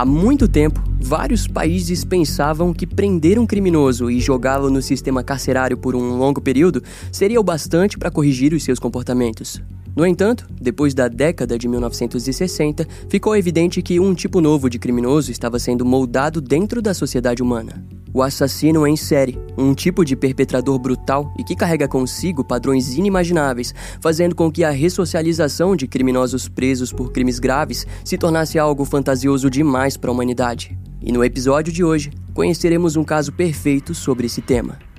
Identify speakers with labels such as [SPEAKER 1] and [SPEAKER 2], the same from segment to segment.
[SPEAKER 1] Há muito tempo, vários países pensavam que prender um criminoso e jogá-lo no sistema carcerário por um longo período seria o bastante para corrigir os seus comportamentos. No entanto, depois da década de 1960, ficou evidente que um tipo novo de criminoso estava sendo moldado dentro da sociedade humana. O assassino em série, um tipo de perpetrador brutal e que carrega consigo padrões inimagináveis, fazendo com que a ressocialização de criminosos presos por crimes graves se tornasse algo fantasioso demais para a humanidade. E no episódio de hoje, conheceremos um caso perfeito sobre esse tema.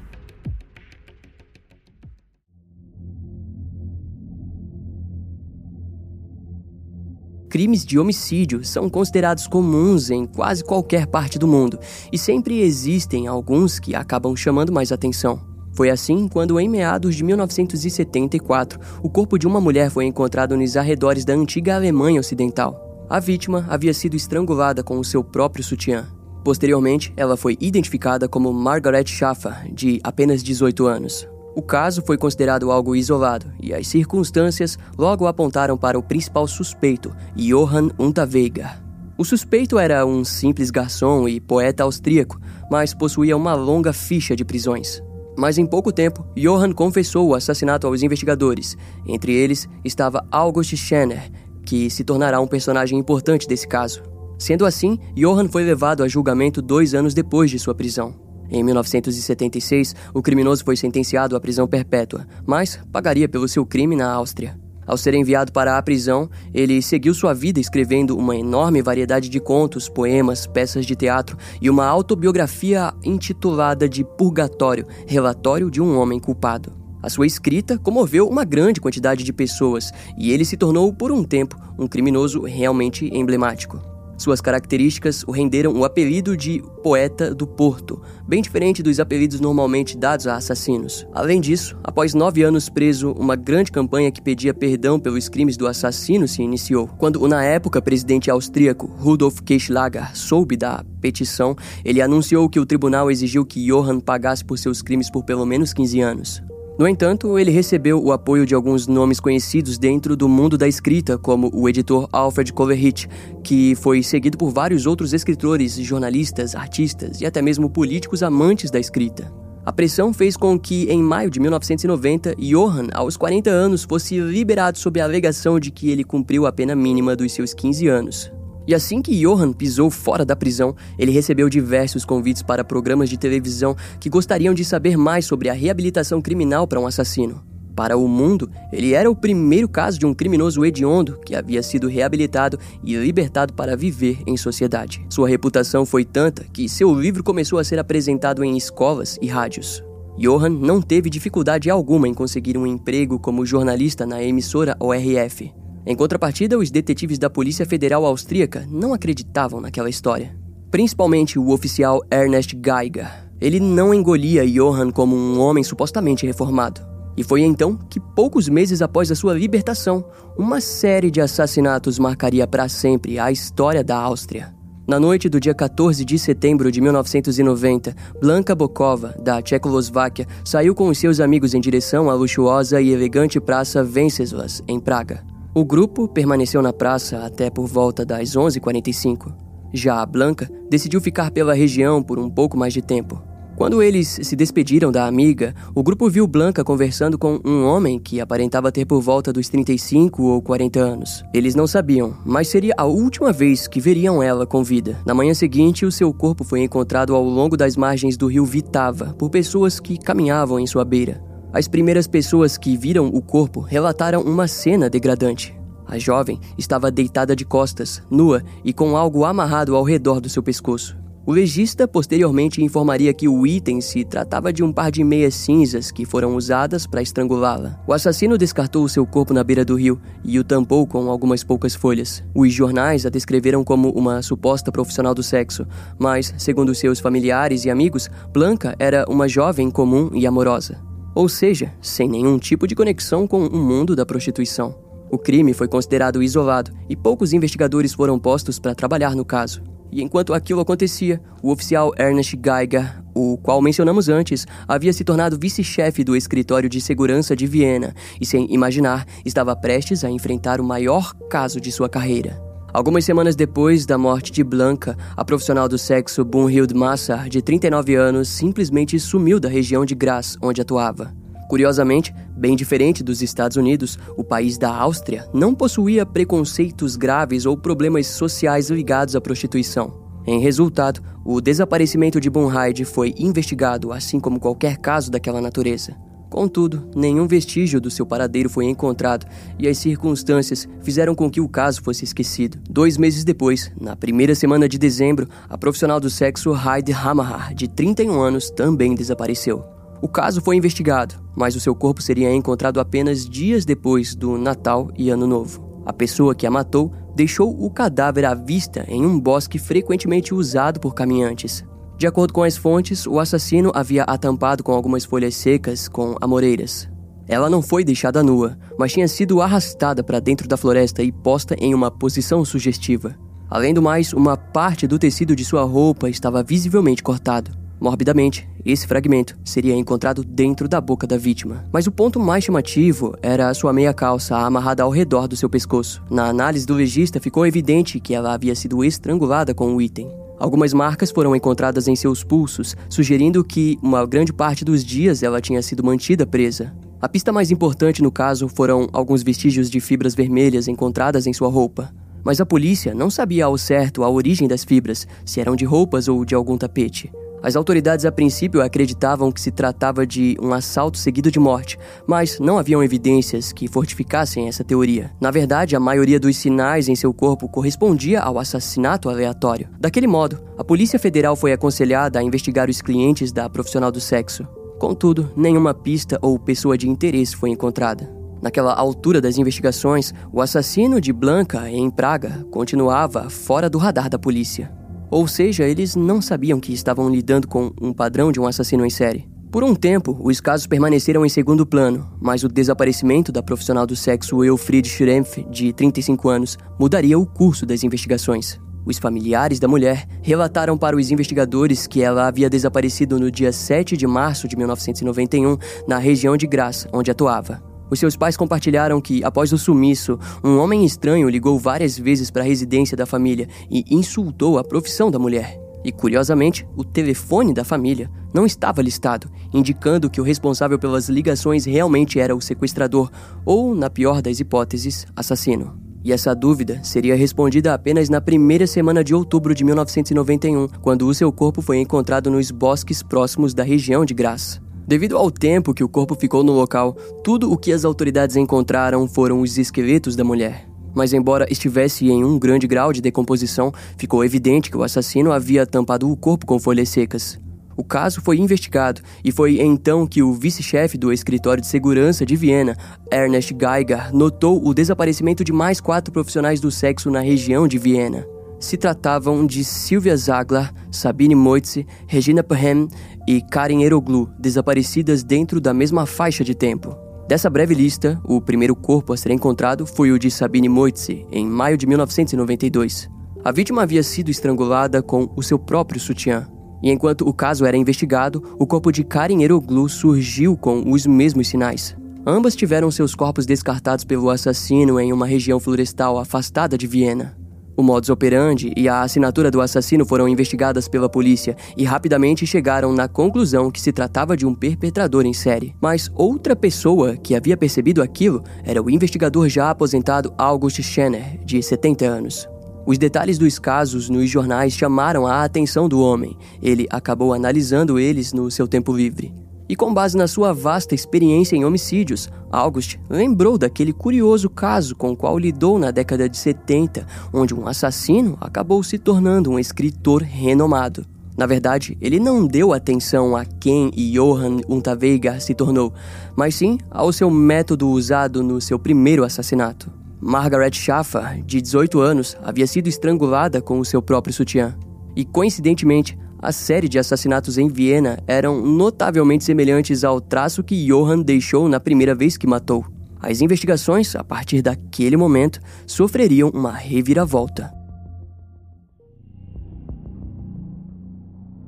[SPEAKER 1] Crimes de homicídio são considerados comuns em quase qualquer parte do mundo, e sempre existem alguns que acabam chamando mais atenção. Foi assim quando, em meados de 1974, o corpo de uma mulher foi encontrado nos arredores da antiga Alemanha Ocidental. A vítima havia sido estrangulada com o seu próprio sutiã. Posteriormente, ela foi identificada como Margaret Schaffer, de apenas 18 anos. O caso foi considerado algo isolado e as circunstâncias logo apontaram para o principal suspeito, Johann Unterweger. O suspeito era um simples garçom e poeta austríaco, mas possuía uma longa ficha de prisões. Mas em pouco tempo, Johann confessou o assassinato aos investigadores. Entre eles estava August Schenner, que se tornará um personagem importante desse caso. Sendo assim, Johann foi levado a julgamento dois anos depois de sua prisão. Em 1976, o criminoso foi sentenciado à prisão perpétua, mas pagaria pelo seu crime na Áustria. Ao ser enviado para a prisão, ele seguiu sua vida escrevendo uma enorme variedade de contos, poemas, peças de teatro e uma autobiografia intitulada de Purgatório Relatório de um Homem Culpado. A sua escrita comoveu uma grande quantidade de pessoas e ele se tornou, por um tempo, um criminoso realmente emblemático. Suas características o renderam o apelido de Poeta do Porto, bem diferente dos apelidos normalmente dados a assassinos. Além disso, após nove anos preso, uma grande campanha que pedia perdão pelos crimes do assassino se iniciou. Quando o na época presidente austríaco Rudolf Kirchlager soube da petição, ele anunciou que o tribunal exigiu que Johann pagasse por seus crimes por pelo menos 15 anos. No entanto, ele recebeu o apoio de alguns nomes conhecidos dentro do mundo da escrita, como o editor Alfred Coleridge, que foi seguido por vários outros escritores, jornalistas, artistas e até mesmo políticos amantes da escrita. A pressão fez com que, em maio de 1990, Johann, aos 40 anos, fosse liberado sob a alegação de que ele cumpriu a pena mínima dos seus 15 anos. E assim que Johan pisou fora da prisão, ele recebeu diversos convites para programas de televisão que gostariam de saber mais sobre a reabilitação criminal para um assassino. Para o mundo, ele era o primeiro caso de um criminoso hediondo que havia sido reabilitado e libertado para viver em sociedade. Sua reputação foi tanta que seu livro começou a ser apresentado em escolas e rádios. Johan não teve dificuldade alguma em conseguir um emprego como jornalista na emissora ORF. Em contrapartida, os detetives da Polícia Federal Austríaca não acreditavam naquela história. Principalmente o oficial Ernest Geiger. Ele não engolia Johann como um homem supostamente reformado. E foi então que, poucos meses após a sua libertação, uma série de assassinatos marcaria para sempre a história da Áustria. Na noite do dia 14 de setembro de 1990, Blanka Bokova, da Tchecoslováquia, saiu com os seus amigos em direção à luxuosa e elegante praça Venceslas, em Praga. O grupo permaneceu na praça até por volta das 11h45. Já a Blanca decidiu ficar pela região por um pouco mais de tempo. Quando eles se despediram da amiga, o grupo viu Blanca conversando com um homem que aparentava ter por volta dos 35 ou 40 anos. Eles não sabiam, mas seria a última vez que veriam ela com vida. Na manhã seguinte, o seu corpo foi encontrado ao longo das margens do rio Vitava por pessoas que caminhavam em sua beira. As primeiras pessoas que viram o corpo relataram uma cena degradante. A jovem estava deitada de costas, nua e com algo amarrado ao redor do seu pescoço. O legista posteriormente informaria que o item se tratava de um par de meias cinzas que foram usadas para estrangulá-la. O assassino descartou o seu corpo na beira do rio e o tampou com algumas poucas folhas. Os jornais a descreveram como uma suposta profissional do sexo, mas, segundo seus familiares e amigos, Blanca era uma jovem comum e amorosa ou seja, sem nenhum tipo de conexão com o mundo da prostituição. O crime foi considerado isolado e poucos investigadores foram postos para trabalhar no caso. E enquanto aquilo acontecia, o oficial Ernest Geiger, o qual mencionamos antes, havia se tornado vice-chefe do escritório de segurança de Viena e, sem imaginar, estava prestes a enfrentar o maior caso de sua carreira. Algumas semanas depois da morte de Blanca, a profissional do sexo Bunhild Massar, de 39 anos, simplesmente sumiu da região de Graz, onde atuava. Curiosamente, bem diferente dos Estados Unidos, o país da Áustria não possuía preconceitos graves ou problemas sociais ligados à prostituição. Em resultado, o desaparecimento de Bunheide foi investigado, assim como qualquer caso daquela natureza. Contudo, nenhum vestígio do seu paradeiro foi encontrado e as circunstâncias fizeram com que o caso fosse esquecido. Dois meses depois, na primeira semana de dezembro, a profissional do sexo Heidi Hammerhar, de 31 anos, também desapareceu. O caso foi investigado, mas o seu corpo seria encontrado apenas dias depois do Natal e Ano Novo. A pessoa que a matou deixou o cadáver à vista em um bosque frequentemente usado por caminhantes. De acordo com as fontes, o assassino havia atampado com algumas folhas secas com amoreiras. Ela não foi deixada nua, mas tinha sido arrastada para dentro da floresta e posta em uma posição sugestiva. Além do mais, uma parte do tecido de sua roupa estava visivelmente cortado. Morbidamente, esse fragmento seria encontrado dentro da boca da vítima. Mas o ponto mais chamativo era a sua meia calça amarrada ao redor do seu pescoço. Na análise do legista, ficou evidente que ela havia sido estrangulada com o item. Algumas marcas foram encontradas em seus pulsos, sugerindo que uma grande parte dos dias ela tinha sido mantida presa. A pista mais importante no caso foram alguns vestígios de fibras vermelhas encontradas em sua roupa. Mas a polícia não sabia ao certo a origem das fibras, se eram de roupas ou de algum tapete. As autoridades a princípio acreditavam que se tratava de um assalto seguido de morte, mas não haviam evidências que fortificassem essa teoria. Na verdade, a maioria dos sinais em seu corpo correspondia ao assassinato aleatório. Daquele modo, a Polícia Federal foi aconselhada a investigar os clientes da profissional do sexo. Contudo, nenhuma pista ou pessoa de interesse foi encontrada. Naquela altura das investigações, o assassino de Blanca, em Praga, continuava fora do radar da polícia. Ou seja, eles não sabiam que estavam lidando com um padrão de um assassino em série. Por um tempo, os casos permaneceram em segundo plano, mas o desaparecimento da profissional do sexo Elfried Schrempf, de 35 anos, mudaria o curso das investigações. Os familiares da mulher relataram para os investigadores que ela havia desaparecido no dia 7 de março de 1991, na região de Graz, onde atuava. Os seus pais compartilharam que, após o sumiço, um homem estranho ligou várias vezes para a residência da família e insultou a profissão da mulher. E, curiosamente, o telefone da família não estava listado, indicando que o responsável pelas ligações realmente era o sequestrador ou, na pior das hipóteses, assassino. E essa dúvida seria respondida apenas na primeira semana de outubro de 1991, quando o seu corpo foi encontrado nos bosques próximos da região de Graz. Devido ao tempo que o corpo ficou no local, tudo o que as autoridades encontraram foram os esqueletos da mulher. Mas, embora estivesse em um grande grau de decomposição, ficou evidente que o assassino havia tampado o corpo com folhas secas. O caso foi investigado e foi então que o vice-chefe do escritório de segurança de Viena, Ernest Geiger, notou o desaparecimento de mais quatro profissionais do sexo na região de Viena se tratavam de Sylvia Zaglar, Sabine Moitze, Regina Perhem e Karen Eroglu, desaparecidas dentro da mesma faixa de tempo. Dessa breve lista, o primeiro corpo a ser encontrado foi o de Sabine Moitze, em maio de 1992. A vítima havia sido estrangulada com o seu próprio sutiã. E enquanto o caso era investigado, o corpo de Karen Eroglu surgiu com os mesmos sinais. Ambas tiveram seus corpos descartados pelo assassino em uma região florestal afastada de Viena. O modus operandi e a assinatura do assassino foram investigadas pela polícia e rapidamente chegaram na conclusão que se tratava de um perpetrador em série. Mas outra pessoa que havia percebido aquilo era o investigador já aposentado August Schenner, de 70 anos. Os detalhes dos casos nos jornais chamaram a atenção do homem. Ele acabou analisando eles no seu tempo livre. E com base na sua vasta experiência em homicídios, August lembrou daquele curioso caso com o qual lidou na década de 70, onde um assassino acabou se tornando um escritor renomado. Na verdade, ele não deu atenção a quem Johann Unterweger se tornou, mas sim ao seu método usado no seu primeiro assassinato. Margaret Schaffer, de 18 anos, havia sido estrangulada com o seu próprio sutiã. E coincidentemente, a série de assassinatos em Viena eram notavelmente semelhantes ao traço que Johann deixou na primeira vez que matou. As investigações, a partir daquele momento, sofreriam uma reviravolta.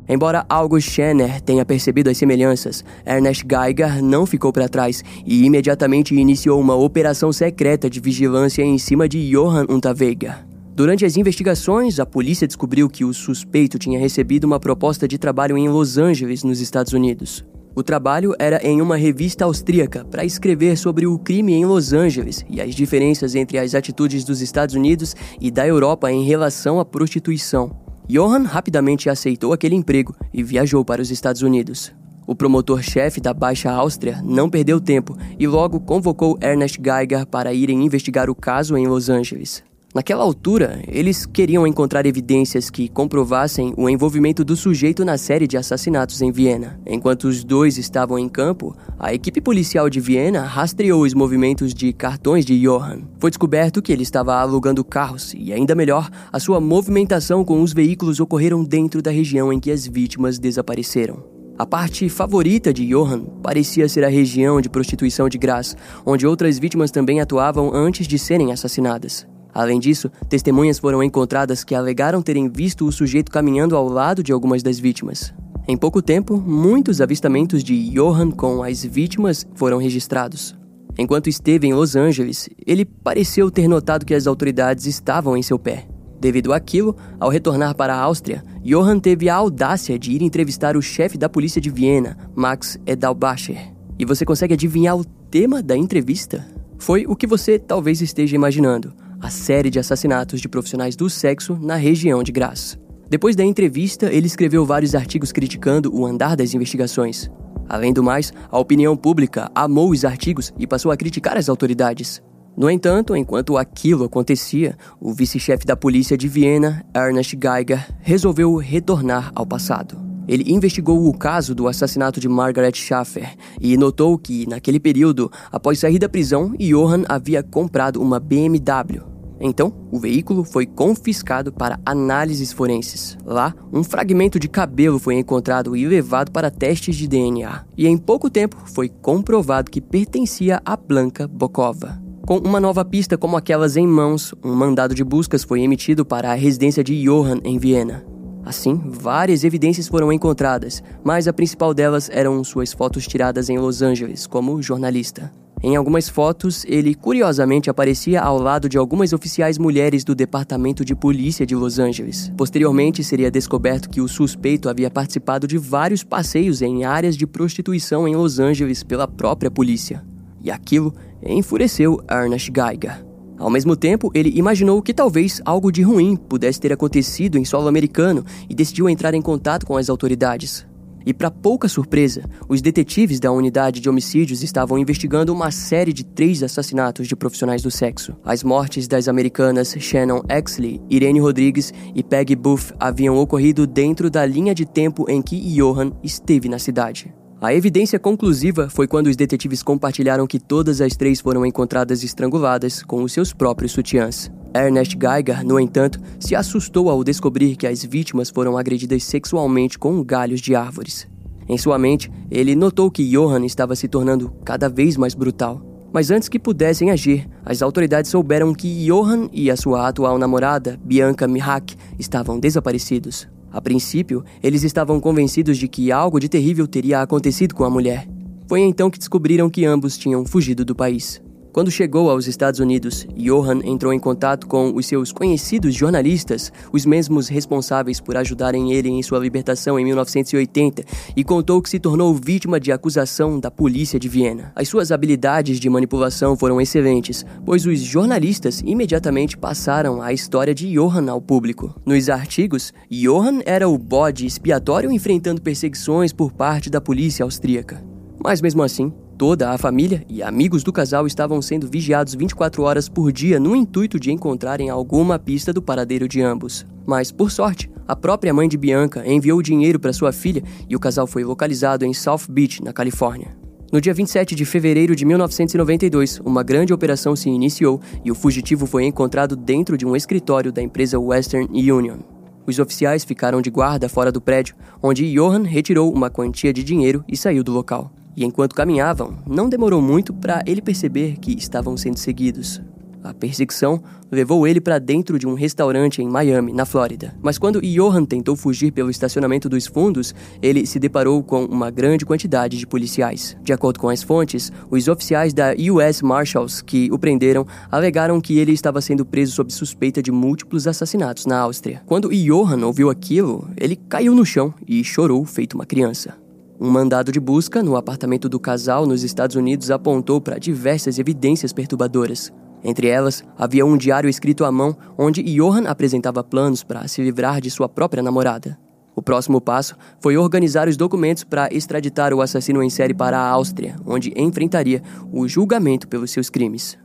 [SPEAKER 1] Embora August Schenner tenha percebido as semelhanças, Ernest Geiger não ficou para trás e imediatamente iniciou uma operação secreta de vigilância em cima de Johann Unterweger. Durante as investigações, a polícia descobriu que o suspeito tinha recebido uma proposta de trabalho em Los Angeles, nos Estados Unidos. O trabalho era em uma revista austríaca para escrever sobre o crime em Los Angeles e as diferenças entre as atitudes dos Estados Unidos e da Europa em relação à prostituição. Johann rapidamente aceitou aquele emprego e viajou para os Estados Unidos. O promotor-chefe da Baixa Áustria não perdeu tempo e logo convocou Ernest Geiger para irem investigar o caso em Los Angeles. Naquela altura, eles queriam encontrar evidências que comprovassem o envolvimento do sujeito na série de assassinatos em Viena. Enquanto os dois estavam em campo, a equipe policial de Viena rastreou os movimentos de cartões de Johann. Foi descoberto que ele estava alugando carros e, ainda melhor, a sua movimentação com os veículos ocorreram dentro da região em que as vítimas desapareceram. A parte favorita de Johann parecia ser a região de prostituição de Graz, onde outras vítimas também atuavam antes de serem assassinadas. Além disso, testemunhas foram encontradas que alegaram terem visto o sujeito caminhando ao lado de algumas das vítimas. Em pouco tempo, muitos avistamentos de Johann com as vítimas foram registrados. Enquanto esteve em Los Angeles, ele pareceu ter notado que as autoridades estavam em seu pé. Devido àquilo, ao retornar para a Áustria, Johann teve a audácia de ir entrevistar o chefe da polícia de Viena, Max Edalbacher. E você consegue adivinhar o tema da entrevista? Foi o que você talvez esteja imaginando: a série de assassinatos de profissionais do sexo na região de Graz. Depois da entrevista, ele escreveu vários artigos criticando o andar das investigações. Além do mais, a opinião pública amou os artigos e passou a criticar as autoridades. No entanto, enquanto aquilo acontecia, o vice-chefe da polícia de Viena, Ernest Geiger, resolveu retornar ao passado. Ele investigou o caso do assassinato de Margaret Schaffer e notou que, naquele período, após sair da prisão, Johann havia comprado uma BMW, então, o veículo foi confiscado para análises forenses. Lá, um fragmento de cabelo foi encontrado e levado para testes de DNA. E em pouco tempo foi comprovado que pertencia a Blanca Bokova. Com uma nova pista como aquelas em mãos, um mandado de buscas foi emitido para a residência de Johann em Viena. Assim, várias evidências foram encontradas, mas a principal delas eram suas fotos tiradas em Los Angeles como jornalista. Em algumas fotos, ele curiosamente aparecia ao lado de algumas oficiais mulheres do Departamento de Polícia de Los Angeles. Posteriormente, seria descoberto que o suspeito havia participado de vários passeios em áreas de prostituição em Los Angeles pela própria polícia. E aquilo enfureceu Ernest Geiger. Ao mesmo tempo, ele imaginou que talvez algo de ruim pudesse ter acontecido em solo americano e decidiu entrar em contato com as autoridades. E, para pouca surpresa, os detetives da unidade de homicídios estavam investigando uma série de três assassinatos de profissionais do sexo. As mortes das americanas Shannon Exley, Irene Rodrigues e Peggy Buff haviam ocorrido dentro da linha de tempo em que Johan esteve na cidade. A evidência conclusiva foi quando os detetives compartilharam que todas as três foram encontradas estranguladas com os seus próprios sutiãs. Ernest Geiger, no entanto, se assustou ao descobrir que as vítimas foram agredidas sexualmente com galhos de árvores. Em sua mente, ele notou que Johann estava se tornando cada vez mais brutal. Mas antes que pudessem agir, as autoridades souberam que Johann e a sua atual namorada, Bianca Mihak, estavam desaparecidos. A princípio, eles estavam convencidos de que algo de terrível teria acontecido com a mulher. Foi então que descobriram que ambos tinham fugido do país. Quando chegou aos Estados Unidos, Johan entrou em contato com os seus conhecidos jornalistas, os mesmos responsáveis por ajudarem ele em sua libertação em 1980, e contou que se tornou vítima de acusação da polícia de Viena. As suas habilidades de manipulação foram excelentes, pois os jornalistas imediatamente passaram a história de Johan ao público. Nos artigos, Johan era o bode expiatório enfrentando perseguições por parte da polícia austríaca. Mas mesmo assim, Toda a família e amigos do casal estavam sendo vigiados 24 horas por dia no intuito de encontrarem alguma pista do paradeiro de ambos. Mas, por sorte, a própria mãe de Bianca enviou dinheiro para sua filha e o casal foi localizado em South Beach, na Califórnia. No dia 27 de fevereiro de 1992, uma grande operação se iniciou e o fugitivo foi encontrado dentro de um escritório da empresa Western Union. Os oficiais ficaram de guarda fora do prédio, onde Johan retirou uma quantia de dinheiro e saiu do local. E enquanto caminhavam, não demorou muito para ele perceber que estavam sendo seguidos. A perseguição levou ele para dentro de um restaurante em Miami, na Flórida. Mas quando Johan tentou fugir pelo estacionamento dos fundos, ele se deparou com uma grande quantidade de policiais. De acordo com as fontes, os oficiais da US Marshals que o prenderam alegaram que ele estava sendo preso sob suspeita de múltiplos assassinatos na Áustria. Quando Johan ouviu aquilo, ele caiu no chão e chorou feito uma criança. Um mandado de busca no apartamento do casal nos Estados Unidos apontou para diversas evidências perturbadoras. Entre elas, havia um diário escrito à mão onde Johan apresentava planos para se livrar de sua própria namorada. O próximo passo foi organizar os documentos para extraditar o assassino em série para a Áustria, onde enfrentaria o julgamento pelos seus crimes.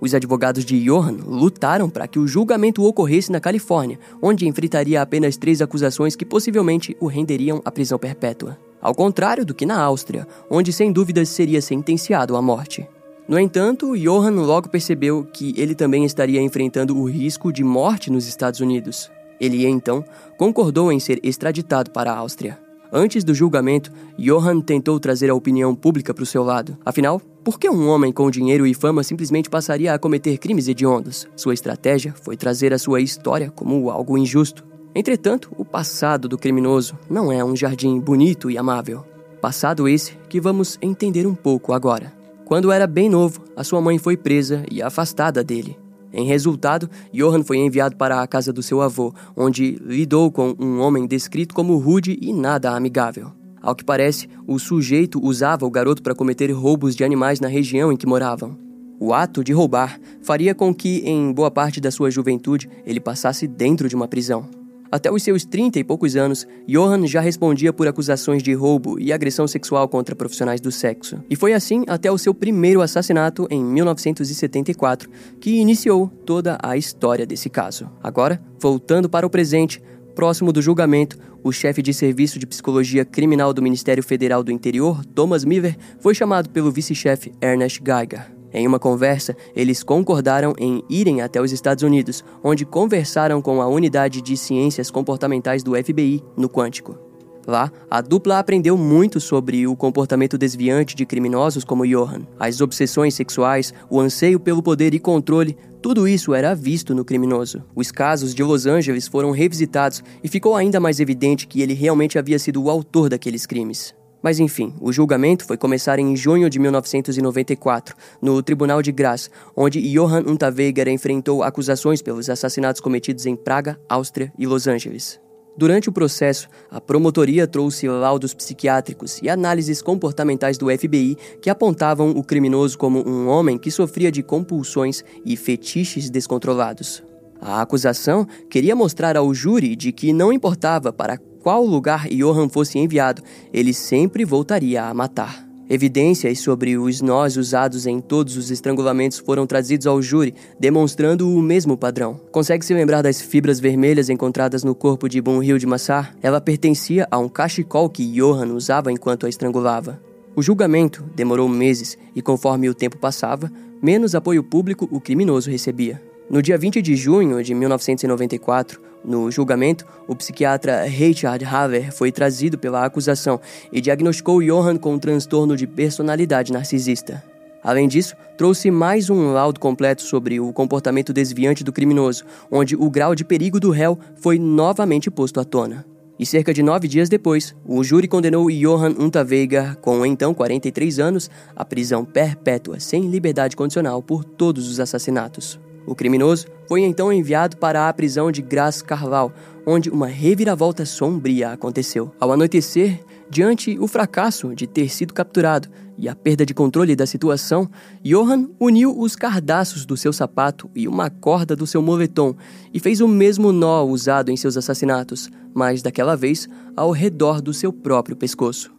[SPEAKER 1] Os advogados de Johan lutaram para que o julgamento ocorresse na Califórnia, onde enfrentaria apenas três acusações que possivelmente o renderiam à prisão perpétua ao contrário do que na Áustria, onde sem dúvidas seria sentenciado à morte. No entanto, Johann logo percebeu que ele também estaria enfrentando o risco de morte nos Estados Unidos. Ele então concordou em ser extraditado para a Áustria. Antes do julgamento, Johann tentou trazer a opinião pública para o seu lado. Afinal, por que um homem com dinheiro e fama simplesmente passaria a cometer crimes hediondos? Sua estratégia foi trazer a sua história como algo injusto. Entretanto, o passado do criminoso não é um jardim bonito e amável. Passado esse que vamos entender um pouco agora. Quando era bem novo, a sua mãe foi presa e afastada dele. Em resultado, Johann foi enviado para a casa do seu avô, onde lidou com um homem descrito como rude e nada amigável. Ao que parece, o sujeito usava o garoto para cometer roubos de animais na região em que moravam. O ato de roubar faria com que, em boa parte da sua juventude, ele passasse dentro de uma prisão. Até os seus 30 e poucos anos, Johan já respondia por acusações de roubo e agressão sexual contra profissionais do sexo. E foi assim até o seu primeiro assassinato em 1974, que iniciou toda a história desse caso. Agora, voltando para o presente, próximo do julgamento, o chefe de serviço de psicologia criminal do Ministério Federal do Interior, Thomas Miller, foi chamado pelo vice-chefe Ernest Geiger. Em uma conversa, eles concordaram em irem até os Estados Unidos, onde conversaram com a unidade de ciências comportamentais do FBI no Quântico. Lá, a dupla aprendeu muito sobre o comportamento desviante de criminosos como Johan, as obsessões sexuais, o anseio pelo poder e controle, tudo isso era visto no criminoso. Os casos de Los Angeles foram revisitados e ficou ainda mais evidente que ele realmente havia sido o autor daqueles crimes. Mas enfim, o julgamento foi começar em junho de 1994, no Tribunal de Graz, onde Johann Unterweger enfrentou acusações pelos assassinatos cometidos em Praga, Áustria e Los Angeles. Durante o processo, a promotoria trouxe laudos psiquiátricos e análises comportamentais do FBI que apontavam o criminoso como um homem que sofria de compulsões e fetiches descontrolados. A acusação queria mostrar ao júri de que não importava para qual lugar Johan fosse enviado, ele sempre voltaria a matar. Evidências sobre os nós usados em todos os estrangulamentos foram trazidos ao júri, demonstrando o mesmo padrão. Consegue se lembrar das fibras vermelhas encontradas no corpo de Bunhild Massar? Ela pertencia a um cachecol que Johan usava enquanto a estrangulava. O julgamento demorou meses e, conforme o tempo passava, menos apoio público o criminoso recebia. No dia 20 de junho de 1994, no julgamento, o psiquiatra Richard Haver foi trazido pela acusação e diagnosticou Johan com um transtorno de personalidade narcisista. Além disso, trouxe mais um laudo completo sobre o comportamento desviante do criminoso, onde o grau de perigo do réu foi novamente posto à tona. E cerca de nove dias depois, o júri condenou Johan Unterweger, com então 43 anos, à prisão perpétua sem liberdade condicional por todos os assassinatos. O criminoso foi então enviado para a prisão de Gras Carval, onde uma reviravolta sombria aconteceu. Ao anoitecer, diante o fracasso de ter sido capturado e a perda de controle da situação, Johan uniu os cardaços do seu sapato e uma corda do seu moletom e fez o mesmo nó usado em seus assassinatos, mas daquela vez ao redor do seu próprio pescoço.